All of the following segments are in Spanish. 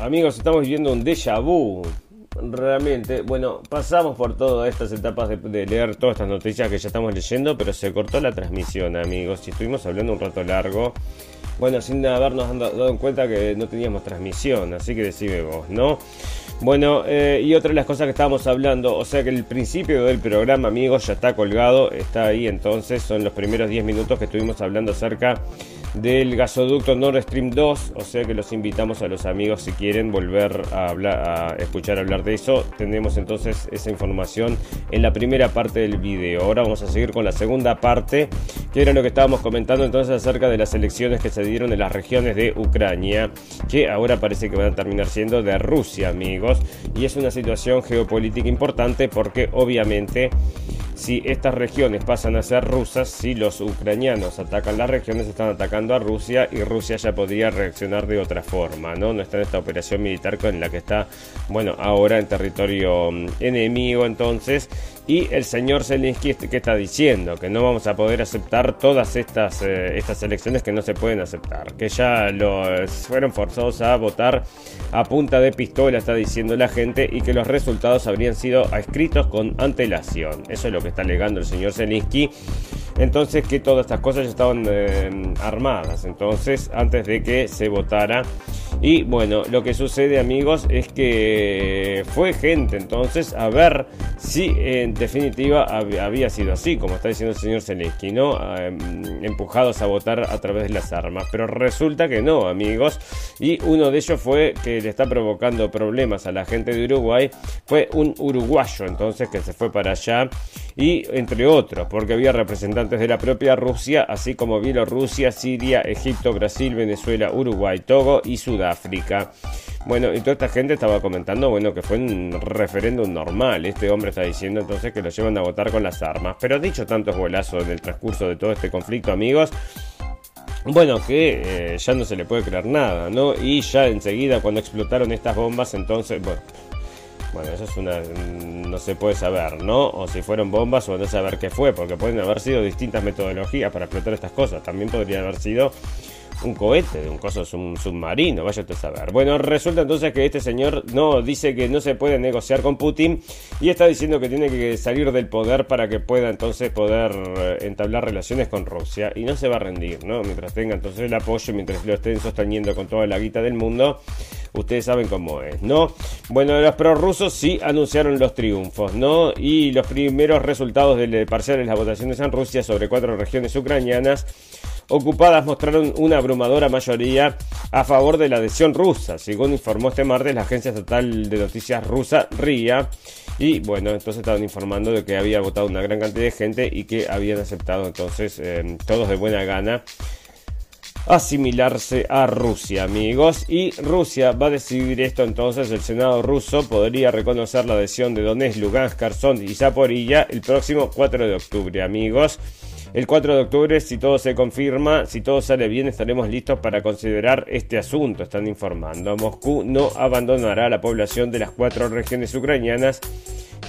amigos, estamos viviendo un déjà vu. Realmente, bueno, pasamos por todas estas etapas de, leer todas estas noticias que ya estamos leyendo, pero se cortó la transmisión, amigos, y estuvimos hablando un rato largo. Bueno, sin habernos dado cuenta que no teníamos transmisión, así que decime vos, ¿no? Bueno, eh, y otra de las cosas que estábamos hablando, o sea que el principio del programa, amigos, ya está colgado, está ahí entonces, son los primeros 10 minutos que estuvimos hablando acerca del gasoducto Nord Stream 2, o sea que los invitamos a los amigos si quieren volver a, a escuchar hablar de eso. Tenemos entonces esa información en la primera parte del video. Ahora vamos a seguir con la segunda parte, que era lo que estábamos comentando entonces acerca de las elecciones que se dieron en las regiones de Ucrania, que ahora parece que van a terminar siendo de Rusia, amigos. Y es una situación geopolítica importante porque obviamente si estas regiones pasan a ser rusas, si los ucranianos atacan las regiones, están atacando a Rusia y Rusia ya podría reaccionar de otra forma, ¿no? No está en esta operación militar con la que está, bueno, ahora en territorio mm, enemigo, entonces y el señor Zelensky, ¿qué está diciendo? Que no vamos a poder aceptar todas estas, eh, estas elecciones que no se pueden aceptar. Que ya los fueron forzados a votar a punta de pistola, está diciendo la gente, y que los resultados habrían sido escritos con antelación. Eso es lo que está alegando el señor Zelensky. Entonces que todas estas cosas ya estaban eh, armadas. Entonces, antes de que se votara y bueno, lo que sucede amigos es que fue gente entonces a ver si en definitiva había sido así, como está diciendo el señor Zelensky, ¿no? Em, empujados a votar a través de las armas. Pero resulta que no, amigos. Y uno de ellos fue que le está provocando problemas a la gente de Uruguay. Fue un uruguayo entonces que se fue para allá. Y entre otros, porque había representantes de la propia Rusia, así como Bielorrusia, Siria, Egipto, Brasil, Venezuela, Uruguay, Togo y Sudáfrica. Bueno, y toda esta gente estaba comentando, bueno, que fue un referéndum normal. Este hombre está diciendo entonces que lo llevan a votar con las armas. Pero dicho tantos golazos en el transcurso de todo este conflicto, amigos, bueno, que eh, ya no se le puede creer nada, ¿no? Y ya enseguida cuando explotaron estas bombas, entonces, bueno, bueno, eso es una. No se puede saber, ¿no? O si fueron bombas o no saber qué fue, porque pueden haber sido distintas metodologías para explotar estas cosas. También podría haber sido un cohete, de un coso un submarino, vaya a saber. Bueno, resulta entonces que este señor no dice que no se puede negociar con Putin y está diciendo que tiene que salir del poder para que pueda entonces poder eh, entablar relaciones con Rusia y no se va a rendir, ¿no? Mientras tenga entonces el apoyo, mientras lo estén sosteniendo con toda la guita del mundo, ustedes saben cómo es, ¿no? Bueno, los prorrusos sí anunciaron los triunfos, ¿no? Y los primeros resultados de parciales las votaciones en Rusia sobre cuatro regiones ucranianas ocupadas mostraron una abrumadora mayoría a favor de la adhesión rusa, según informó este martes la agencia estatal de noticias rusa RIA. Y bueno, entonces estaban informando de que había votado una gran cantidad de gente y que habían aceptado entonces eh, todos de buena gana asimilarse a Rusia, amigos. Y Rusia va a decidir esto entonces. El Senado ruso podría reconocer la adhesión de Donetsk, Lugansk, Kherson y Zaporilla el próximo 4 de octubre, amigos. El 4 de octubre, si todo se confirma, si todo sale bien, estaremos listos para considerar este asunto, están informando. Moscú no abandonará a la población de las cuatro regiones ucranianas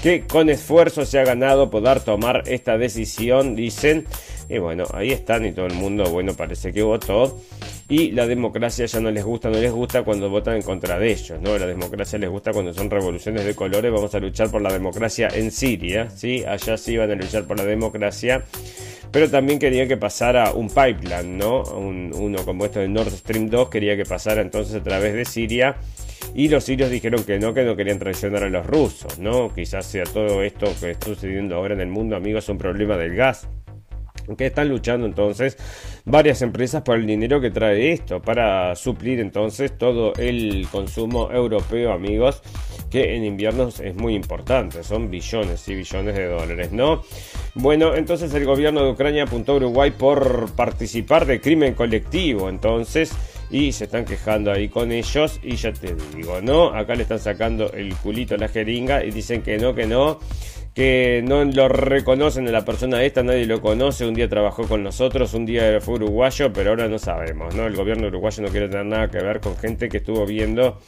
que con esfuerzo se ha ganado poder tomar esta decisión, dicen. Y bueno, ahí están y todo el mundo, bueno, parece que votó. Y la democracia ya no les gusta, no les gusta cuando votan en contra de ellos, ¿no? La democracia les gusta cuando son revoluciones de colores. Vamos a luchar por la democracia en Siria, ¿sí? Allá sí van a luchar por la democracia pero también quería que pasara un pipeline, ¿no? uno como esto de Nord Stream 2 quería que pasara entonces a través de Siria. Y los sirios dijeron que no, que no querían traicionar a los rusos, ¿no? Quizás sea todo esto que está sucediendo ahora en el mundo, amigos, un problema del gas que están luchando entonces varias empresas por el dinero que trae esto para suplir entonces todo el consumo europeo amigos que en invierno es muy importante. Son billones y billones de dólares no bueno entonces el gobierno de Ucrania apuntó a Uruguay por participar de crimen colectivo entonces y se están quejando ahí con ellos y ya te digo no acá le están sacando el culito a la jeringa y dicen que no que no que no lo reconocen a la persona esta, nadie lo conoce, un día trabajó con nosotros, un día fue uruguayo, pero ahora no sabemos, ¿no? El gobierno uruguayo no quiere tener nada que ver con gente que estuvo viendo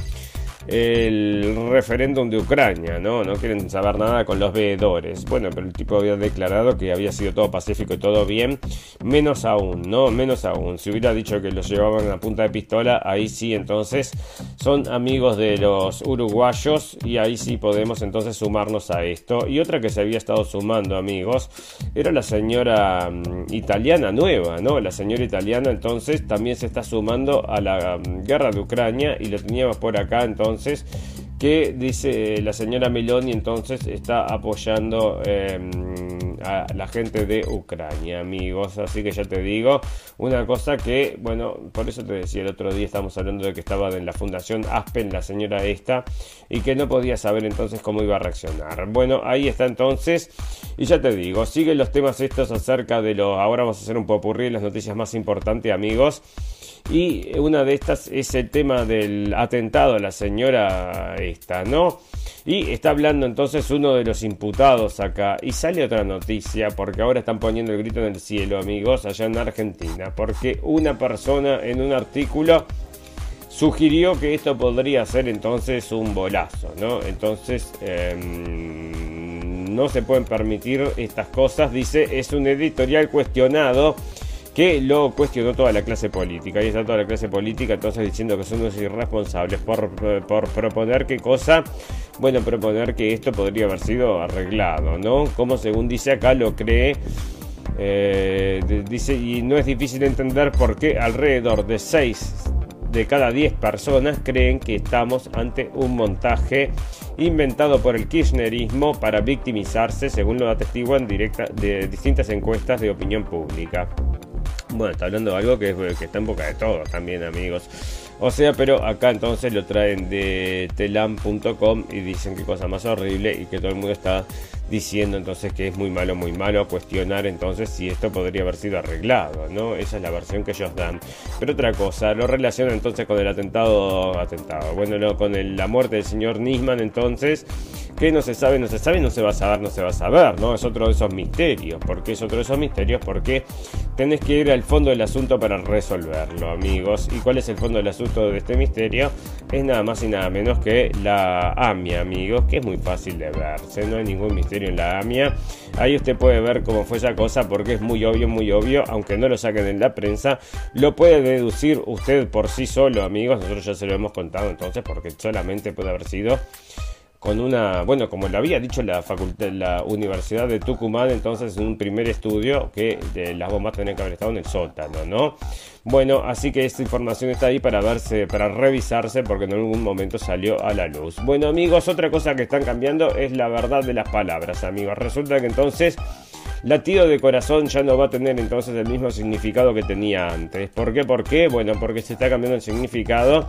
el referéndum de Ucrania, ¿no? No quieren saber nada con los veedores. Bueno, pero el tipo había declarado que había sido todo pacífico y todo bien, menos aún, ¿no? Menos aún. Si hubiera dicho que los llevaban a punta de pistola, ahí sí, entonces son amigos de los uruguayos y ahí sí podemos entonces sumarnos a esto. Y otra que se había estado sumando, amigos, era la señora mm, italiana nueva, ¿no? La señora italiana entonces también se está sumando a la mm, guerra de Ucrania y lo teníamos por acá entonces que dice la señora Meloni entonces está apoyando em, a la gente de Ucrania, amigos. Así que ya te digo, una cosa que, bueno, por eso te decía el otro día, estamos hablando de que estaba en la Fundación Aspen, la señora esta, y que no podía saber entonces cómo iba a reaccionar. Bueno, ahí está entonces, y ya te digo, siguen los temas estos acerca de lo, ahora vamos a hacer un popurrí, las noticias más importantes, amigos. Y una de estas es el tema del atentado a la señora esta, ¿no? Y está hablando entonces uno de los imputados acá. Y sale otra noticia, porque ahora están poniendo el grito en el cielo, amigos, allá en Argentina. Porque una persona en un artículo sugirió que esto podría ser entonces un bolazo, ¿no? Entonces... Em, no se pueden permitir estas cosas, dice, es un editorial cuestionado que lo cuestionó toda la clase política. Y está toda la clase política entonces diciendo que son unos irresponsables por, por proponer qué cosa. Bueno, proponer que esto podría haber sido arreglado, ¿no? Como según dice acá lo cree. Eh, dice, y no es difícil entender por qué alrededor de 6 de cada 10 personas creen que estamos ante un montaje inventado por el kirchnerismo para victimizarse, según lo atestiguan directa de distintas encuestas de opinión pública. Bueno, está hablando de algo que, está en boca de todos también, amigos. O sea, pero acá entonces lo traen de telam.com y dicen que cosa más horrible y que todo el mundo está diciendo entonces que es muy malo, muy malo, cuestionar entonces si esto podría haber sido arreglado, ¿no? Esa es la versión que ellos dan. Pero otra cosa, lo relaciona entonces con el atentado, atentado, bueno, con la muerte del señor Nisman entonces, que no se sabe, no se sabe, no se va a saber, no se va a saber, ¿no? Es otro de esos misterios. ¿Por qué es otro de esos misterios? Porque tenés que ir al fondo del asunto para resolverlo, amigos. ¿Y cuál es el fondo del asunto de este misterio? Es nada más y nada menos que la AMIA, amigos, que es muy fácil de verse, no hay ningún misterio en la AMIA. Ahí usted puede ver cómo fue esa cosa porque es muy obvio, muy obvio, aunque no lo saquen en la prensa, lo puede deducir usted por sí solo, amigos. Nosotros ya se lo hemos contado entonces porque solamente puede haber sido con una, bueno, como le había dicho la Universidad de Tucumán, entonces en un primer estudio que de las bombas tenían que haber estado en el sótano, ¿no? Bueno, así que esta información está ahí para verse, para revisarse, porque en algún momento salió a la luz. Bueno, amigos, otra cosa que están cambiando es la verdad de las palabras, amigos. Resulta que entonces latido de corazón ya no va a tener entonces el mismo significado que tenía antes. ¿Por qué? ¿Por qué? Bueno, porque se está cambiando el significado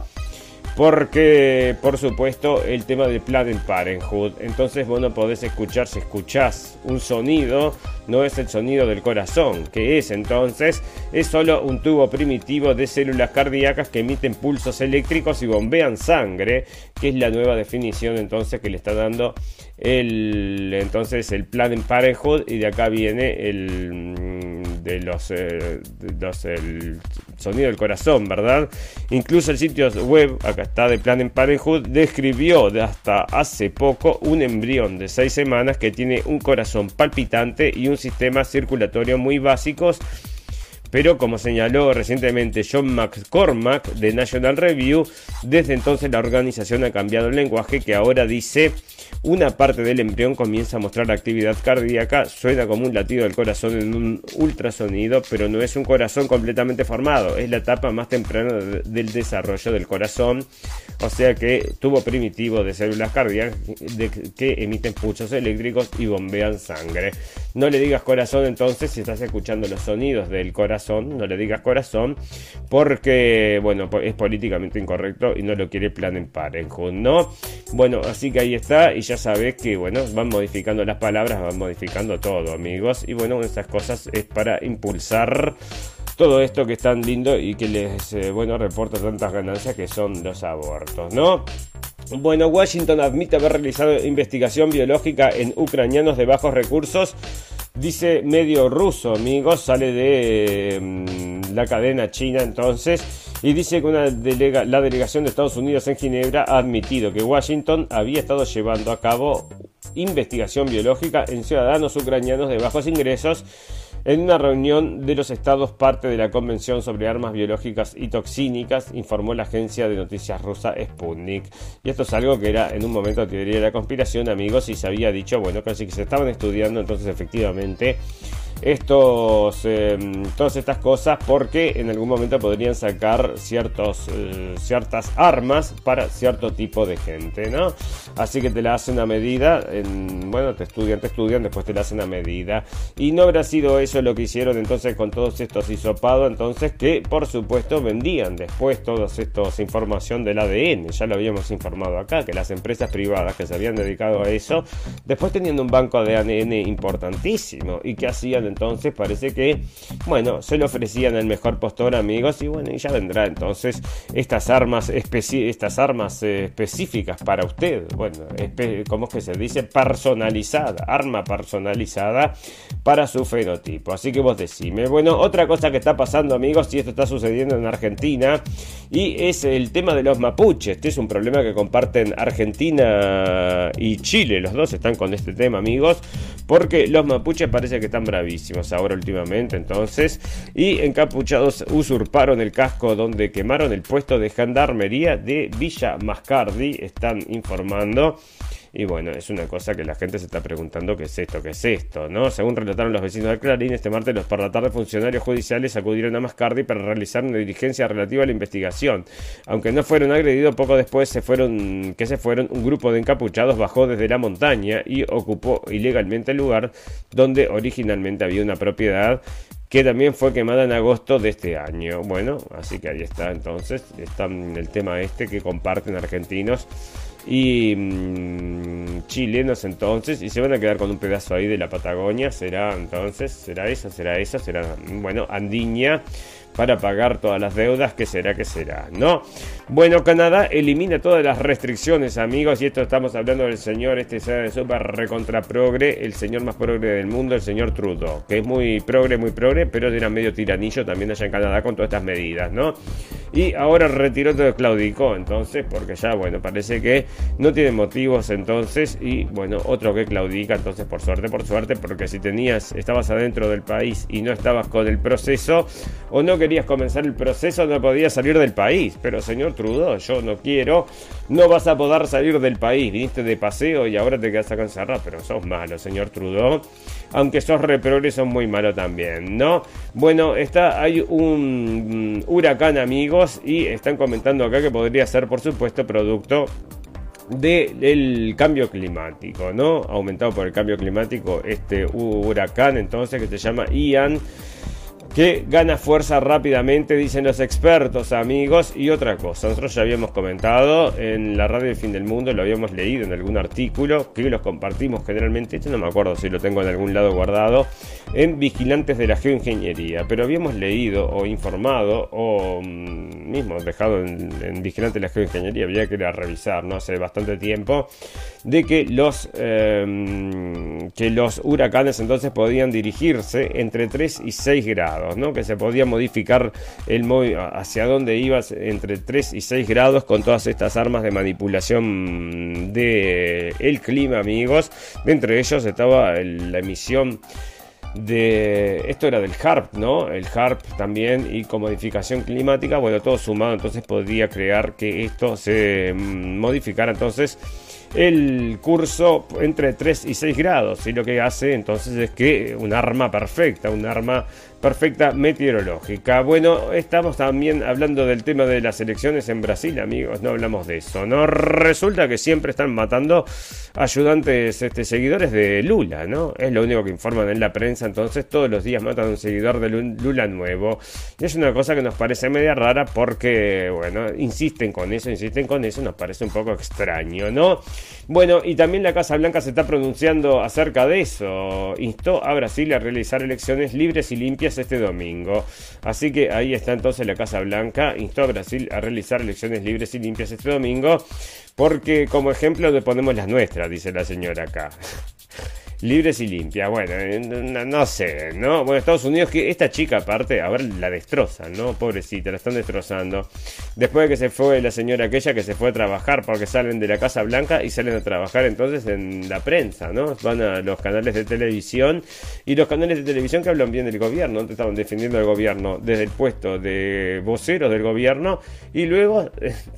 porque, por supuesto, el tema de Planet Parenthood. Entonces, bueno, podés escuchar, si escuchás un sonido, no es el sonido del corazón. que es entonces? Es solo un tubo primitivo de células cardíacas que emiten pulsos eléctricos y bombean sangre, que es la nueva definición entonces que le está dando el, entonces, el Planet Parenthood. Y de acá viene el mm, de los, eh, el sonido del corazón, ¿verdad? Incluso el sitio web, acá está, de Planet Parenthood, describió hasta hace poco un embrión de 6 semanas que tiene un corazón palpitante y un sistema circulatorio muy básicos. Pero como señaló recientemente John McCormack de National Review, desde entonces la organización ha cambiado el lenguaje que ahora dice una parte del embrión comienza a mostrar actividad cardíaca, suena como un latido del corazón en un ultrasonido, pero no es un corazón completamente formado, es la etapa más temprana del desarrollo del corazón, o sea que tuvo primitivo de células cardíacas que emiten pulsos eléctricos y bombean sangre. No le digas corazón entonces si estás escuchando los sonidos del corazón, no le digas corazón porque, bueno, es políticamente incorrecto y no lo quiere Plan en Parenthood, ¿no? Bueno, así que ahí está y ya sabes que, bueno, van modificando las palabras, van modificando todo, amigos. Y bueno, esas cosas es para impulsar todo esto que es tan lindo y que les, eh, bueno, reporta tantas ganancias que son los abortos, ¿no? Bueno, Washington admite haber realizado investigación biológica en ucranianos de bajos recursos. Dice medio ruso, amigos, sale de mm, la cadena china entonces Y dice que una la delegación de Estados Unidos en Ginebra ha admitido que Washington había estado llevando a cabo investigación biológica en ciudadanos ucranianos de bajos ingresos en una reunión de los estados parte de la Convención sobre Armas Biológicas y Toxínicas, informó la agencia de noticias rusa Sputnik. Y esto es algo que era en un momento teoría de la conspiración, amigos, y se había dicho, bueno, casi que se estaban estudiando, entonces efectivamente estos, em, todas estas cosas porque en algún momento podrían sacar ciertos, eh, ciertas armas para cierto tipo de gente, ¿no? Así que te la hacen a medida, en, bueno, te estudian, te estudian, después te la hacen a medida. Y no habrá sido eso lo que hicieron entonces con todos estos hisopados, entonces que por supuesto vendían después todos estos información del ADN, ya lo habíamos informado acá, que las empresas privadas que se habían dedicado a eso, después teniendo un banco de ADN importantísimo y que hacían entonces parece que, bueno, se le ofrecían el mejor postor, amigos, y bueno, ya vendrá entonces estas armas, estas armas eh, específicas para usted. Bueno, ¿cómo es que se dice? Personalizada, arma personalizada para su fenotipo. Así que vos decime. Bueno, otra cosa que está pasando, amigos, y esto está sucediendo en Argentina, y es el tema de los mapuches. Este es un problema que comparten Argentina y Chile. Los dos están con este tema, amigos, porque los mapuches parece que están bravísimos ahora últimamente, entonces, y encapuchados usurparon el casco donde quemaron el puesto de gendarmería de Villa Mascardi, están informando. Y bueno, es una cosa que la gente se está preguntando qué es esto, qué es esto, ¿no? Según relataron los vecinos de Clarín, este martes los por la tarde funcionarios judiciales acudieron a Mascardi para realizar una diligencia relativa a la investigación. Aunque no fueron agredidos, poco después se fueron, que se fueron, un grupo de encapuchados bajó desde la montaña y ocupó ilegalmente el lugar donde originalmente había una propiedad que también fue quemada en agosto de este año. Bueno, así que ahí está entonces, está el tema este que comparten argentinos y mm, chilenos entonces y se van a quedar con un pedazo ahí de la Patagonia será entonces será eso será eso será bueno Andiña para pagar todas las deudas, que será que será? ¿No? Bueno, Canadá elimina todas las restricciones, amigos, y esto estamos hablando del señor, este super recontra progre, el señor más progre del mundo, el señor Trudeau, que es muy progre, muy progre, pero era medio tiranillo también allá en Canadá con todas estas medidas, ¿no? Y ahora retiró todo, claudicó, entonces, porque ya, bueno, parece que no tiene motivos entonces, y bueno, otro que claudica, entonces, por suerte, por suerte, porque si tenías, estabas adentro del país y no estabas con el proceso, o no que querías comenzar el proceso no podías salir del país. Pero señor Trudeau, yo no quiero, no vas a poder salir del país. Viniste de paseo y ahora te quedas acá encerrado. Pero sos malo, señor Trudeau. Aunque sos reprogre, sos muy malo también, ¿no? Bueno, está, hay un huracán, amigos, y están comentando acá que podría ser, por supuesto, producto del cambio climático, ¿no? Aumentado por el cambio climático este huracán entonces que se llama Ian que gana fuerza rápidamente, dicen los expertos, amigos. Y otra cosa, nosotros ya habíamos comentado en la radio del fin del mundo, lo habíamos leído en algún artículo, que los compartimos generalmente, este no me acuerdo si lo tengo en algún lado guardado, en Vigilantes de la Geoingeniería. Pero habíamos leído o informado, o mm, mismo dejado en, Vigilantes de la Geoingeniería, había que ir a revisar, ¿no? Hace bastante tiempo, de que los, em, que los huracanes entonces podían dirigirse entre 3 y 6 grados que se podía modificar el hacia dónde ibas entre 3 y 6 grados con todas estas armas de manipulación del el clima, amigos. Entre ellos estaba la emisión de esto era del HARP, ¿no? El HARP también y con modificación climática, bueno, todo sumado, entonces podría crear que esto se mm, modificara entonces el curso entre 3 y 6 grados y lo que hace entonces es que un arma perfecta, un arma perfecta meteorológica. Bueno, estamos también hablando del tema de las elecciones en Brasil, amigos, no hablamos de eso. No resulta que siempre están matando ayudantes, este, seguidores de Lula, ¿no? Es lo único que informan en la prensa, entonces todos los días matan a un seguidor de Lula nuevo. Y es una cosa que nos parece media rara porque, bueno, insisten con eso, insisten con eso, nos parece un poco extraño, ¿no? Bueno, y también la Casa Blanca se está pronunciando acerca de eso. Instó a Brasil a realizar elecciones libres y limpias este domingo. Así que ahí está entonces la Casa Blanca. Instó a Brasil a realizar elecciones libres y limpias este domingo. Porque como ejemplo le ponemos las nuestras, dice la señora acá. Libres y limpias. Bueno, eh, no, sé, ¿no? Bueno, Estados Unidos, que esta chica aparte, a ver, la destrozan, ¿no? Pobrecita, la están destrozando. Después de que se fue la señora aquella que se fue a trabajar porque salen de la Casa Blanca y salen a trabajar entonces en la prensa, ¿no? Van a los canales de televisión y los canales de televisión que hablan bien del gobierno, te estaban defendiendo al gobierno desde el puesto de voceros del gobierno y luego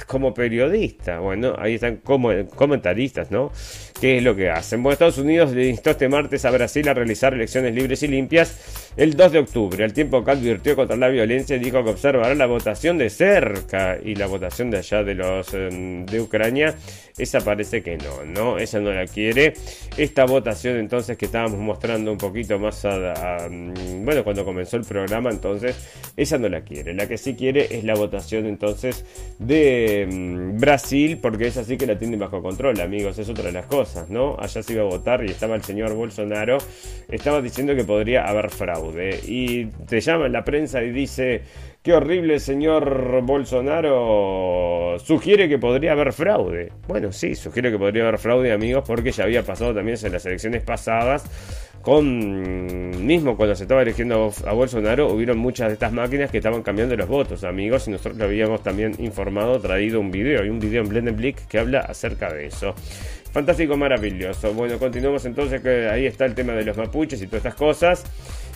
como periodista. Bueno, ahí están como comentaristas, ¿no? ¿Qué es lo que hacen? Bueno, Estados Unidos le instó este martes a Brasil a realizar elecciones libres y limpias el 2 de octubre. Al tiempo que advirtió contra la violencia, dijo que observará la votación de cerca y la votación de allá de los em, de Ucrania. Esa parece que no, ¿no? Esa no la quiere. Esta votación entonces que estábamos mostrando un poquito más a, mm, bueno, cuando comenzó el programa, entonces esa no la quiere. La que sí quiere es la votación entonces de em, Brasil, porque es así que la tiene bajo control, amigos. Es otra de las cosas. ¿no? Allá se iba a votar y estaba el señor Bolsonaro, estaba diciendo que podría haber fraude. Y te llama la prensa y dice, qué horrible señor Bolsonaro, sugiere que podría haber fraude. Bueno, sí, sugiere que podría haber fraude, amigos, porque ya había pasado también en las elecciones pasadas con mismo cuando se estaba eligiendo a Bolsonaro hubieron muchas de estas máquinas que estaban cambiando los votos amigos y nosotros lo habíamos también informado traído un video y un video en Blendenblick que habla acerca de eso Fantástico, maravilloso. Bueno, continuamos entonces, que ahí está el tema de los mapuches y todas estas cosas.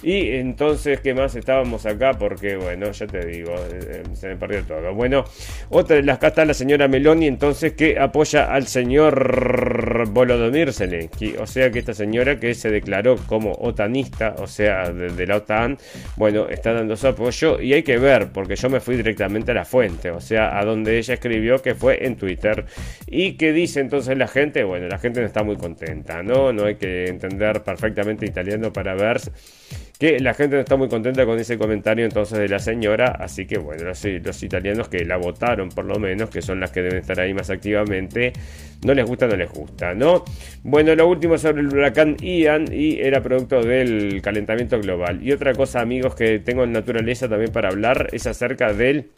Y entonces, ¿qué más estábamos acá? Porque, bueno, ya te digo, eh, se me perdió todo. Bueno, otra de las acá está la señora Meloni, entonces, que apoya al señor Volodymyr Zelensky. O sea que esta señora que se declaró como otanista, o sea, de, la OTAN, bueno, está dando su apoyo. Y hay que ver, porque yo me fui directamente a la fuente, o sea, a donde ella escribió que fue en Twitter. Y que dice entonces la gente, bueno, la gente no está muy contenta, ¿no? No hay que entender perfectamente italiano para ver que la gente no está muy contenta con ese comentario entonces de la señora, así que bueno, los, italianos que la votaron por lo menos, que son las que deben estar ahí más activamente, no les gusta, no les gusta, ¿no? Bueno, lo último sobre el huracán Ian y era producto del calentamiento global. Y otra cosa, amigos, que tengo en naturaleza también para hablar es acerca del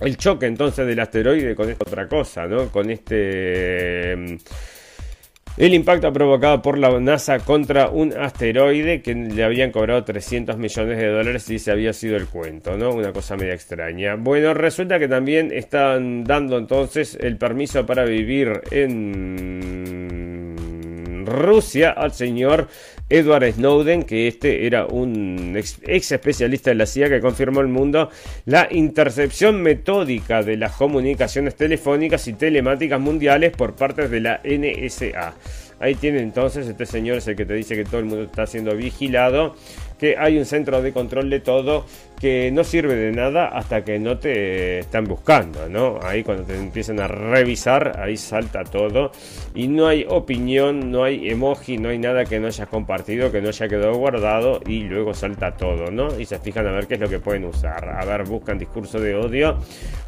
el choque entonces del asteroide con esta otra cosa, ¿no? Con este... El impacto provocado por la NASA contra un asteroide que le habían cobrado 300 millones de dólares y se había sido el cuento, ¿no? Una cosa media extraña. Bueno, resulta que también están dando entonces el permiso para vivir en Rusia al señor Edward Snowden, que este era un ex, especialista de la CIA que confirmó al mundo la intercepción metódica de las comunicaciones telefónicas y telemáticas mundiales por parte de la NSA. Ahí tiene entonces, este señor es el que te dice que todo el mundo está siendo vigilado, que hay un centro de control de todo que no sirve de nada hasta que no te están buscando, ¿no? Ahí cuando te empiezan a revisar, ahí salta todo y no hay opinión, no hay emoji, no hay nada que no hayas compartido, que no haya quedado guardado y luego salta todo, ¿no? Y se fijan a ver qué es lo que pueden usar. A ver, buscan discurso de odio,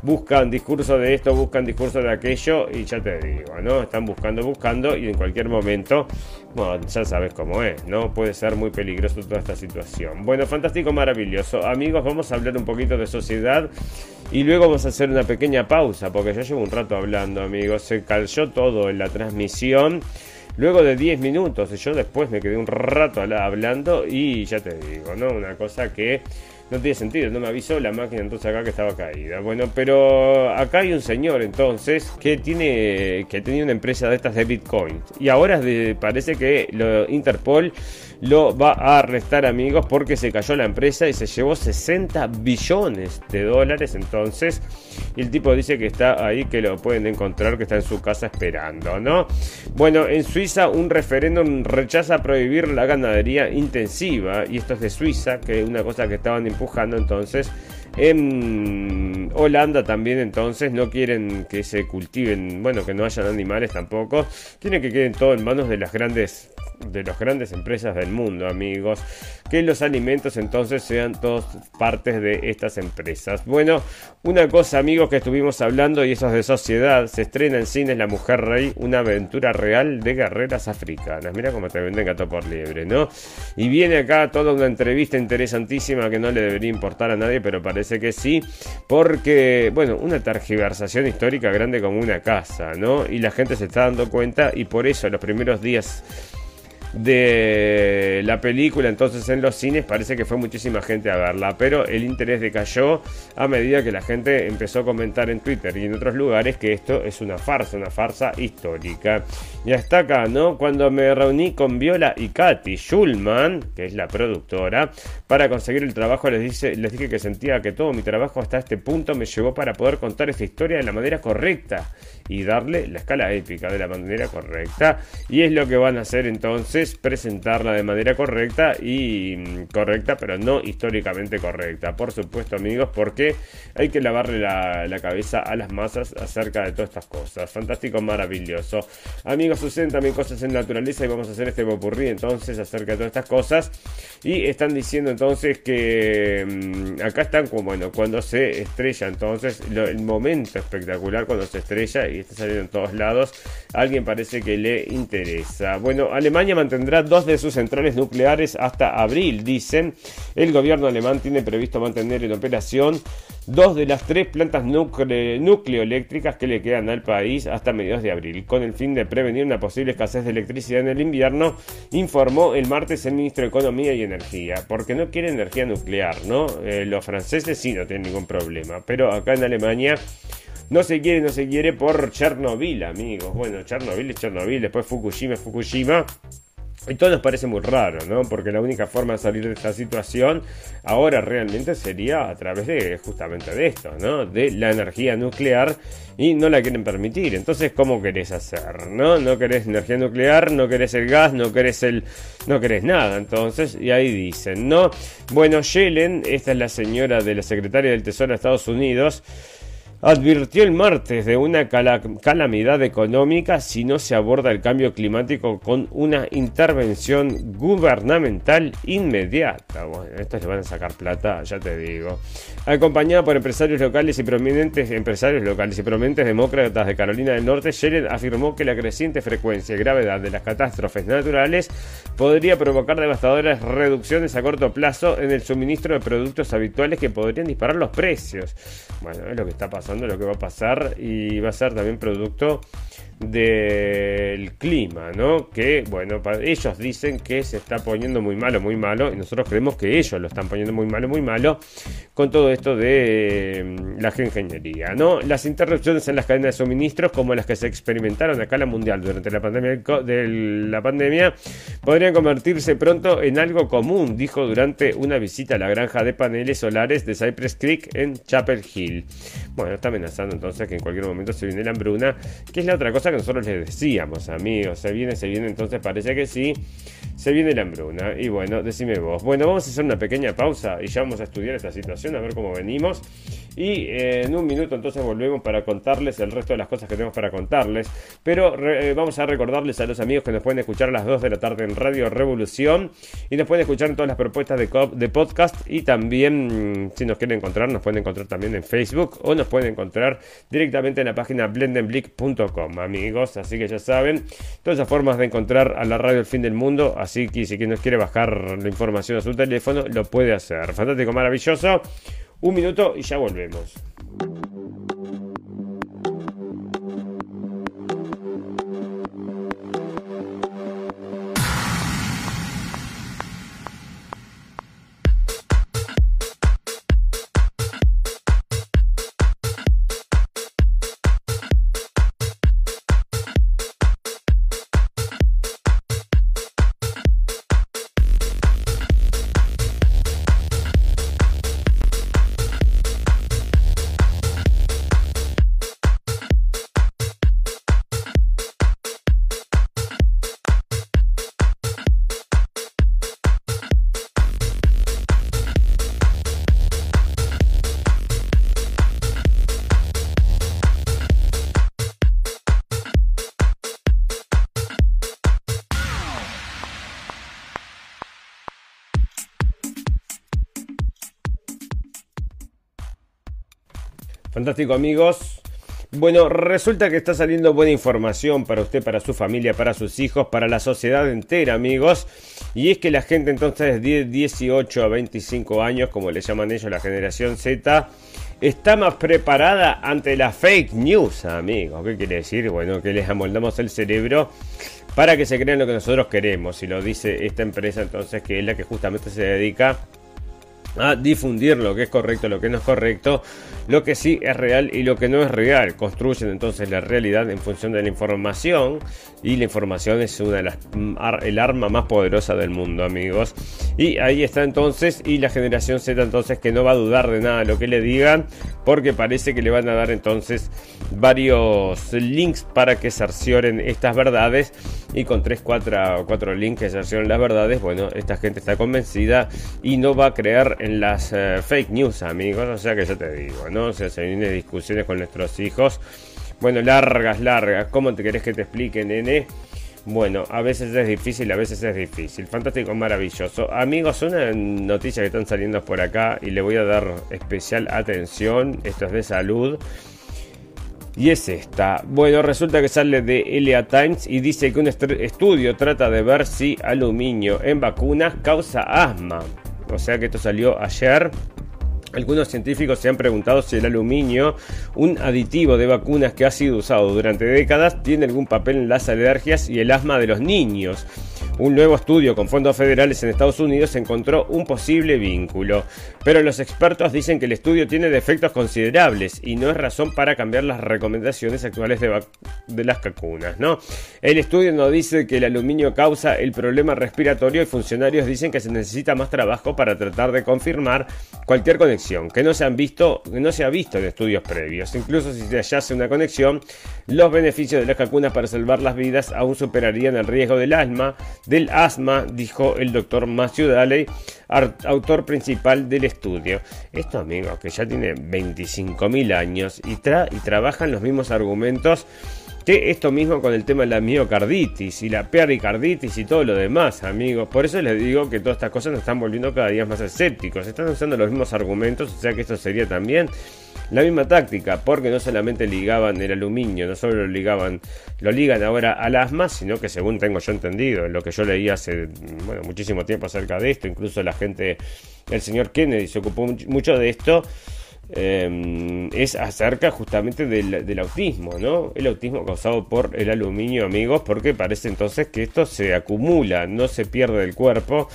buscan discurso de esto, buscan discurso de aquello y ya te digo, ¿no? Están buscando, buscando y en cualquier momento, bueno, ya sabes cómo es, ¿no? Puede ser muy peligroso toda esta situación. Bueno, fantástico, maravilloso. Amigos, vamos a hablar un poquito de sociedad y luego vamos a hacer una pequeña pausa, porque ya llevo un rato hablando, amigos. Se cayó todo en la transmisión. Luego de 10 minutos, yo después me quedé un rato hablando y ya te digo, ¿no? Una cosa que no tiene sentido, no me avisó la máquina entonces acá que estaba caída. Bueno, pero acá hay un señor entonces que tiene que tenía una empresa de estas de Bitcoin y ahora parece que lo Interpol lo va a arrestar amigos porque se cayó la empresa y se llevó 60 billones de dólares entonces el tipo dice que está ahí que lo pueden encontrar que está en su casa esperando no bueno en Suiza un referéndum rechaza prohibir la ganadería intensiva y esto es de Suiza que es una cosa que estaban empujando entonces en Holanda también entonces no quieren que se cultiven, bueno, que no hayan animales tampoco. Tiene que queden todo en manos de las grandes de las grandes empresas del mundo, amigos. Que los alimentos entonces sean todos partes de estas empresas. Bueno, una cosa, amigos, que estuvimos hablando y eso es de sociedad. Se estrena en cines La Mujer Rey, una aventura real de guerreras africanas. Mira cómo te venden gato por liebre, ¿no? Y viene acá toda una entrevista interesantísima que no le debería importar a nadie, pero parece que sí. Porque, bueno, una tergiversación histórica grande como una casa, ¿no? Y la gente se está dando cuenta y por eso los primeros días de la película entonces en los cines parece que fue muchísima gente a verla, pero el interés decayó a medida que la gente empezó a comentar en Twitter y en otros lugares que esto es una farsa, una farsa histórica. Y hasta acá, ¿no? Cuando me reuní con Viola y Katy Schulman, que es la productora, para conseguir el trabajo les, dice, les dije que sentía que todo mi trabajo hasta este punto me llevó para poder contar esta historia de la manera correcta y darle la escala épica de la manera correcta. Y es lo que van a hacer entonces, presentarla de manera correcta y mm, correcta, pero no históricamente correcta. Por supuesto, amigos, porque hay que lavarle la, cabeza a las masas acerca de todas estas cosas. Fantástico, maravilloso. Amigos, suceden también cosas en naturaleza y vamos a hacer este popurrí entonces acerca de todas estas cosas. Y están diciendo entonces que mm, acá están bueno, cuando se estrella entonces, el momento espectacular cuando se estrella y está saliendo en todos lados, alguien parece que le interesa. Bueno, Alemania mantendrá dos de sus centrales nucleares hasta abril, dicen. El gobierno alemán tiene previsto mantener en operación dos de las tres plantas nucleoeléctricas que le quedan al país hasta mediados de abril, con el fin de prevenir una posible escasez de electricidad en el invierno, informó el martes el ministro de Economía y Energía, porque no quiere energía nuclear, ¿no? Eh, los franceses sí no tienen ningún problema, pero acá en Alemania no se quiere, no se quiere por Chernobyl, amigos. Bueno, Chernobyl es Chernobyl, después Fukushima es Fukushima. Y todo nos parece muy raro, ¿no? Porque la única forma de salir de esta situación ahora realmente sería a través de justamente de esto, ¿no? De la energía nuclear y no la quieren permitir. Entonces, ¿cómo querés hacer? ¿No? No querés energía nuclear, no querés el gas, no querés el no querés nada. Entonces, y ahí dicen, ¿no? Bueno, Yellen, esta es la señora de la secretaria del Tesoro de Estados Unidos, advirtió el martes de una calamidad económica si no se aborda el cambio climático con una intervención gubernamental inmediata. Bueno, estos le van a sacar plata, ya te digo. Acompañada por empresarios locales y prominentes empresarios locales y prominentes demócratas de Carolina del Norte, Sheridan afirmó que la creciente frecuencia y gravedad de las catástrofes naturales podría provocar devastadoras reducciones a corto plazo en el suministro de productos habituales que podrían disparar los precios. Bueno, es lo que está pasando lo que va a pasar y va a ser también producto del clima, ¿no? Que, bueno, ellos dicen que se está poniendo muy malo, muy malo, y nosotros creemos que ellos lo están poniendo muy malo, muy malo, con todo esto de mm, la ingeniería, ¿no? Las interrupciones en las cadenas de suministros, como las que se experimentaron acá en la mundial durante la pandemia, de la pandemia, podrían convertirse pronto en algo común, dijo durante una visita a la granja de paneles solares de Cypress Creek en Chapel Hill. Bueno, está amenazando entonces que en cualquier momento se viene la hambruna, que es la otra cosa que nosotros les decíamos, amigos. Se viene, se viene, entonces parece que sí. Se viene la hambruna. Y bueno, decime vos. Bueno, vamos a hacer una pequeña pausa y ya vamos a estudiar esta situación, a ver cómo venimos. Y eh, en un minuto entonces volvemos para contarles el resto de las cosas que tenemos para contarles. Pero eh, vamos a recordarles a los amigos que nos pueden escuchar a las 2 de la tarde en Radio Revolución. Y nos pueden escuchar en todas las propuestas de, de podcast. Y también, mm, si nos quieren encontrar, nos pueden encontrar también en Facebook. O nos pueden encontrar directamente en la página blendenblick.com, amigos. Así que ya saben, todas esas formas de encontrar a la radio El Fin del Mundo. Así que si quien nos quiere bajar la información a su teléfono, lo puede hacer. Fantástico, maravilloso. Un minuto y ya volvemos. Fantástico amigos. Bueno, resulta que está saliendo buena información para usted, para su familia, para sus hijos, para la sociedad entera, amigos. Y es que la gente entonces de 18 a 25 años, como le llaman ellos la generación Z, está más preparada ante la fake news, amigos. ¿Qué quiere decir? Bueno, que les amoldamos el cerebro para que se crean lo que nosotros queremos. Y lo dice esta empresa entonces que es la que justamente se dedica difundir lo que es correcto, lo que no es correcto, lo que sí es real y lo que no es real. Construyen entonces la realidad en función de la información y la información es una de las mm, el arma más poderosa del mundo, amigos. Y ahí está entonces y la generación Z entonces que no va a dudar de nada lo que le digan porque parece que le van a dar entonces varios links para que cercioren estas verdades y con 3, 4, 4 links que cercioren las verdades, bueno, esta gente está convencida y no va a creer en las eh, fake news, amigos. O sea que yo te digo, ¿no? O sea, se vienen discusiones con nuestros hijos. Bueno, largas, largas. ¿Cómo te querés que te explique, nene? Bueno, a veces es difícil, a veces es difícil. Fantástico, maravilloso. Amigos, una noticia que están saliendo por acá y le voy a dar especial atención. Esto es de salud. Y es esta. Bueno, resulta que sale de Elia Times y dice que un estudio trata de ver si aluminio en vacunas causa asma. O sea que esto salió ayer. Algunos científicos se han preguntado si el aluminio, un aditivo de vacunas que ha sido usado durante décadas, tiene algún papel en las alergias y el asma de los niños. Un nuevo estudio con fondos federales en Estados Unidos encontró un posible vínculo, pero los expertos dicen que el estudio tiene defectos considerables y no es razón para cambiar las recomendaciones actuales de, las vacunas, ¿no? El estudio no dice que el aluminio causa el problema respiratorio y funcionarios dicen que se necesita más trabajo para tratar de confirmar cualquier conexión que no se han visto, no se ha visto en estudios previos. Incluso si se hallase una conexión, los beneficios de las vacunas para salvar las vidas aún superarían el riesgo del asma del asma, dijo el doctor Matthew Daley, autor principal del estudio. Esto, amigos, que ya tiene 25.000 años y, tra y trabajan los mismos argumentos que esto mismo con el tema de la miocarditis y la pericarditis y todo lo demás, amigos. Por eso les digo que todas estas cosas nos están volviendo cada día más escépticos. Están usando los mismos argumentos, o sea que esto sería también la misma táctica, porque no solamente ligaban el aluminio, no solo lo ligaban, lo ligan ahora al asma, sino que según tengo yo entendido, en lo que yo leí hace bueno, muchísimo tiempo acerca de esto, incluso la gente, el señor Kennedy se ocupó mucho de esto. Em, es acerca justamente del, autismo, ¿no? El autismo causado por el aluminio, amigos, porque parece entonces que esto se acumula, no se pierde del cuerpo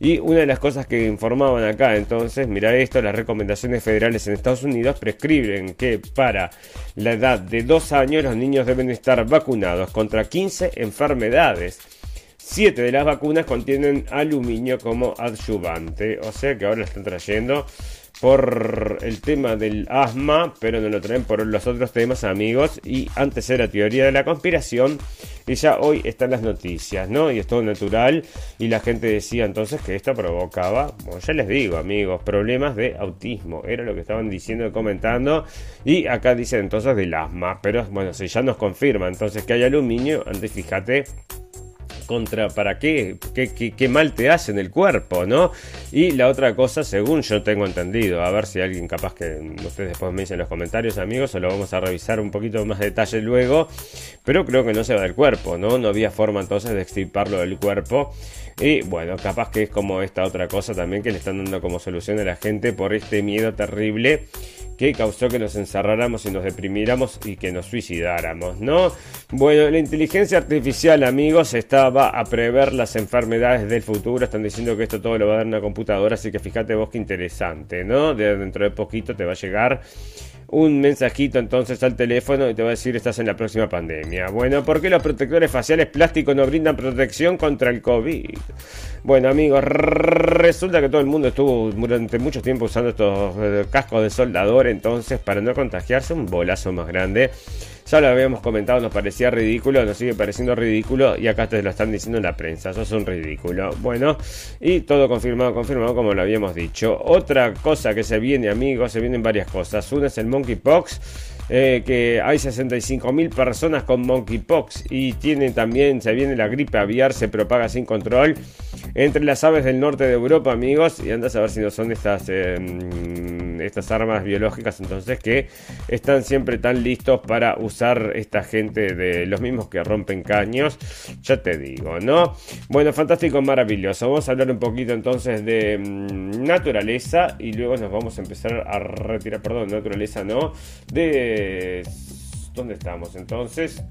y una de las cosas que informaban acá, entonces, mira esto, las recomendaciones federales en Estados Unidos prescriben que para la edad de 2 años los niños deben estar vacunados contra 15 enfermedades. 7 de las vacunas contienen aluminio como adyuvante, o sea que ahora están trayendo por el tema del asma, pero no lo traen por los otros temas, amigos. Y antes era teoría de la conspiración, y ya hoy están las noticias, ¿no? Y es todo natural. Y la gente decía entonces que esto provocaba, bueno, ya les digo, amigos, problemas de autismo. Era lo que estaban diciendo y comentando. Y acá dicen entonces del asma, pero bueno, si ya nos confirma entonces que hay aluminio, antes fíjate contra para qué, qué, mal te hace en el cuerpo, ¿no? Y la otra cosa, según yo tengo entendido, a ver si alguien capaz que ustedes después me dicen en los comentarios, amigos, o lo vamos a revisar un poquito más detalle luego, pero creo que no se va del cuerpo, ¿no? No había forma entonces de extirparlo del cuerpo. Y bueno, capaz que es como esta otra cosa también que le están dando como solución a la gente por este miedo terrible que causó que nos encerráramos y nos deprimiéramos y que nos suicidáramos, ¿no? Bueno, la inteligencia artificial, amigos, estaba a prever las enfermedades del futuro. Están diciendo que esto todo lo va a dar una computadora, así que fíjate vos qué interesante, ¿no? De dentro de poquito te va a llegar un mensajito entonces al teléfono y te va a decir estás en la próxima pandemia. Bueno, ¿por qué los protectores faciales plásticos no brindan protección contra el COVID? Bueno amigos, resulta que todo el mundo estuvo durante mucho tiempo usando estos eh, cascos de soldador entonces para no contagiarse un bolazo más grande. Ya lo habíamos comentado, nos parecía ridículo, nos sigue pareciendo ridículo y acá te lo están diciendo en la prensa, sos un ridículo. Bueno, y todo confirmado, confirmado como lo habíamos dicho. Otra cosa que se viene, amigos, se vienen varias cosas. Una es el monkeypox. Eh, que hay 65.000 personas con monkeypox y tiene también, se viene la gripe aviar, se propaga sin control entre las aves del norte de Europa, amigos, y andas a ver si no son estas, em, estas armas biológicas entonces que están siempre tan listos para usar esta gente de los mismos que rompen caños. Ya te digo, ¿no? Bueno, fantástico, maravilloso. Vamos a hablar un poquito entonces de mm, naturaleza y luego nos vamos a empezar a retirar, perdón, naturaleza no, de... ¿Dónde estamos entonces?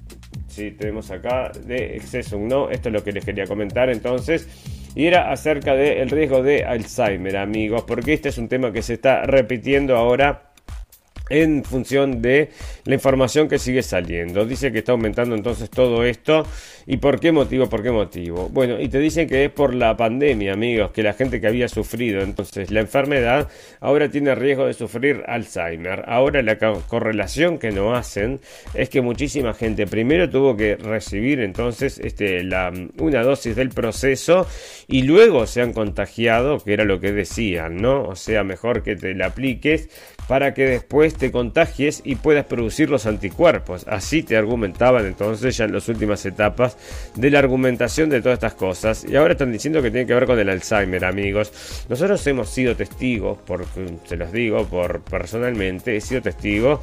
Sí, tenemos acá de exceso, ¿no? Esto es lo que les quería comentar entonces. Y era acerca del riesgo de Alzheimer, amigos, porque este es un tema que se está repitiendo ahora en función de la información que sigue saliendo. Dice que está aumentando entonces todo esto. ¿Y por qué motivo? ¿Por qué motivo? Bueno, y te dicen que es por la pandemia, amigos, que la gente que había sufrido entonces la enfermedad ahora tiene riesgo de sufrir Alzheimer. Ahora la correlación que no hacen es que muchísima gente primero tuvo que recibir entonces este, una dosis del proceso y luego se han contagiado, que era lo que decían, ¿no? O sea, mejor que te la apliques para que después te contagies y puedas producir los anticuerpos. Así te argumentaban entonces ya en las últimas etapas de la argumentación de todas estas cosas. Y ahora están diciendo que tiene que ver con el Alzheimer, amigos. Nosotros hemos sido testigos, porque se los digo por personalmente, he sido testigo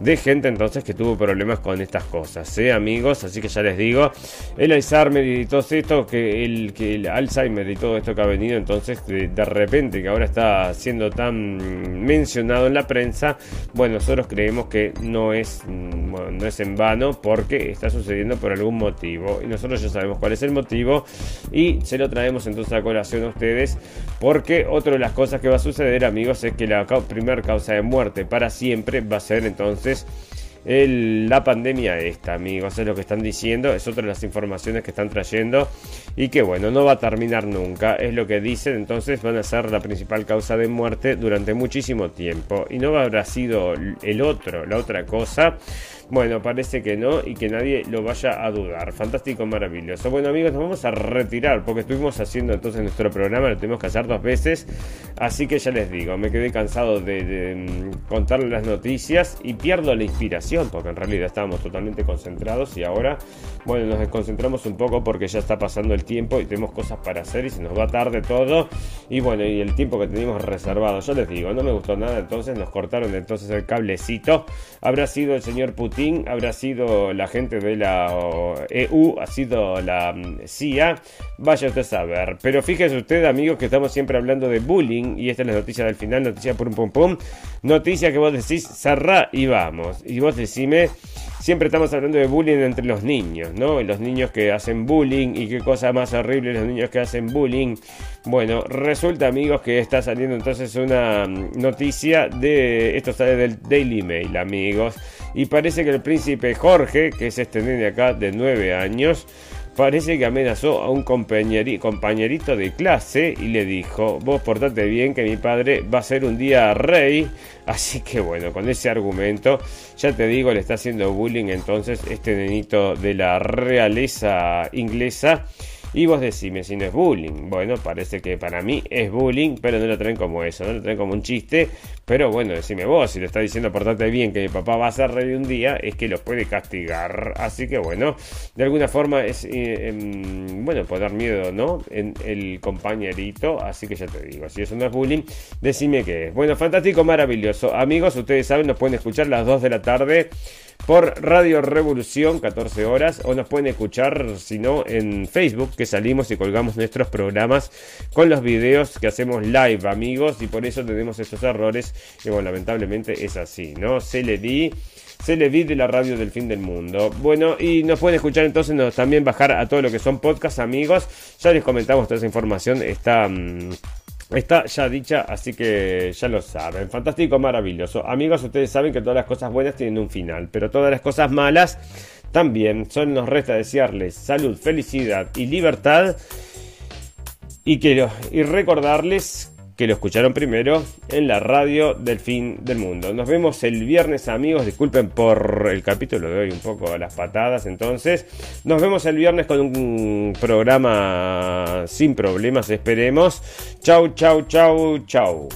de gente entonces que tuvo problemas con estas cosas, ¿eh, amigos? Así que ya les digo, el Alzheimer y todo esto, que el, que el Alzheimer y todo esto que ha venido entonces de, repente, que ahora está siendo tan mencionado en la prensa, bueno, nosotros creemos que no es, mm, no es en vano porque está sucediendo por algún motivo y nosotros ya sabemos cuál es el motivo y se lo traemos entonces a colación a ustedes porque otra de las cosas que va a suceder, amigos, es que la primera causa de muerte para siempre va a ser entonces entonces, la pandemia esta, amigos, es lo que están diciendo, es otra de las informaciones que están trayendo y que bueno, no va a terminar nunca, es lo que dicen, entonces van a ser la principal causa de muerte durante muchísimo tiempo y no habrá sido el otro, la otra cosa bueno, parece que no y que nadie lo vaya a dudar. Fantástico, maravilloso. Bueno, amigos, nos vamos a retirar porque estuvimos haciendo entonces nuestro programa, lo tuvimos que hacer dos veces. Así que ya les digo, me quedé cansado de, mm, contarles las noticias y pierdo la inspiración porque en realidad estábamos totalmente concentrados y ahora, bueno, nos desconcentramos un poco porque ya está pasando el tiempo y tenemos cosas para hacer y se nos va tarde todo. Y bueno, y el tiempo que teníamos reservado, yo les digo, no me gustó nada, entonces nos cortaron entonces el cablecito. Habrá sido el señor Putin habrá sido la gente de la EU, ha sido la mm, CIA, vaya usted a saber. Pero fíjese usted, amigos, que estamos siempre hablando de bullying y esta es la noticia del final, noticia pum pum pum, noticia que vos decís, cerrá y vamos. Y vos decime siempre estamos hablando de bullying entre los niños, ¿no? Los niños que hacen bullying y qué cosa más horrible los niños que hacen bullying. Bueno, resulta amigos que está saliendo entonces una mm, noticia de, esto sale del Daily Mail amigos, y parece que el príncipe Jorge, que es este nene acá de 9 años, parece que amenazó a un compañerito de clase y le dijo, vos portate bien que mi padre va a ser un día rey. Así que bueno, con ese argumento, ya te digo, le está haciendo bullying entonces este nenito de la realeza inglesa. Y vos decime si no es bullying. Bueno, parece que para mí es bullying, pero no lo traen como eso, no lo traen como un chiste. Pero bueno, decime vos, si le está diciendo portate bien que mi papá va a ser rey un día, es que lo puede castigar. Así que bueno, de alguna forma es, eh, em, bueno, poder miedo, ¿no? En el compañerito. Así que ya te digo, si eso no es bullying, decime qué es. Bueno, fantástico, maravilloso. Amigos, ustedes saben, nos pueden escuchar las 2 de la tarde por Radio Revolución, 14 horas, o nos pueden escuchar, si no, en Facebook, que salimos y colgamos nuestros programas con los videos que hacemos live, amigos, y por eso tenemos esos errores, y bueno, lamentablemente es así, ¿no? Se le di se le di de la radio del fin del mundo. Bueno, y nos pueden escuchar entonces también bajar a todo lo que son podcasts, amigos. Ya les comentamos toda esa información, está... Mm, Está ya dicha, así que ya lo saben. Fantástico, maravilloso. Amigos, ustedes saben que todas las cosas buenas tienen un final, pero todas las cosas malas también. Solo nos resta desearles salud, felicidad y libertad. Y, quiero, y recordarles que lo escucharon primero en la radio del fin del mundo. Nos vemos el viernes, amigos. Disculpen por el capítulo de hoy, un poco a las patadas. Entonces, nos vemos el viernes con un programa sin problemas, esperemos. Chau, chau, chau, chau.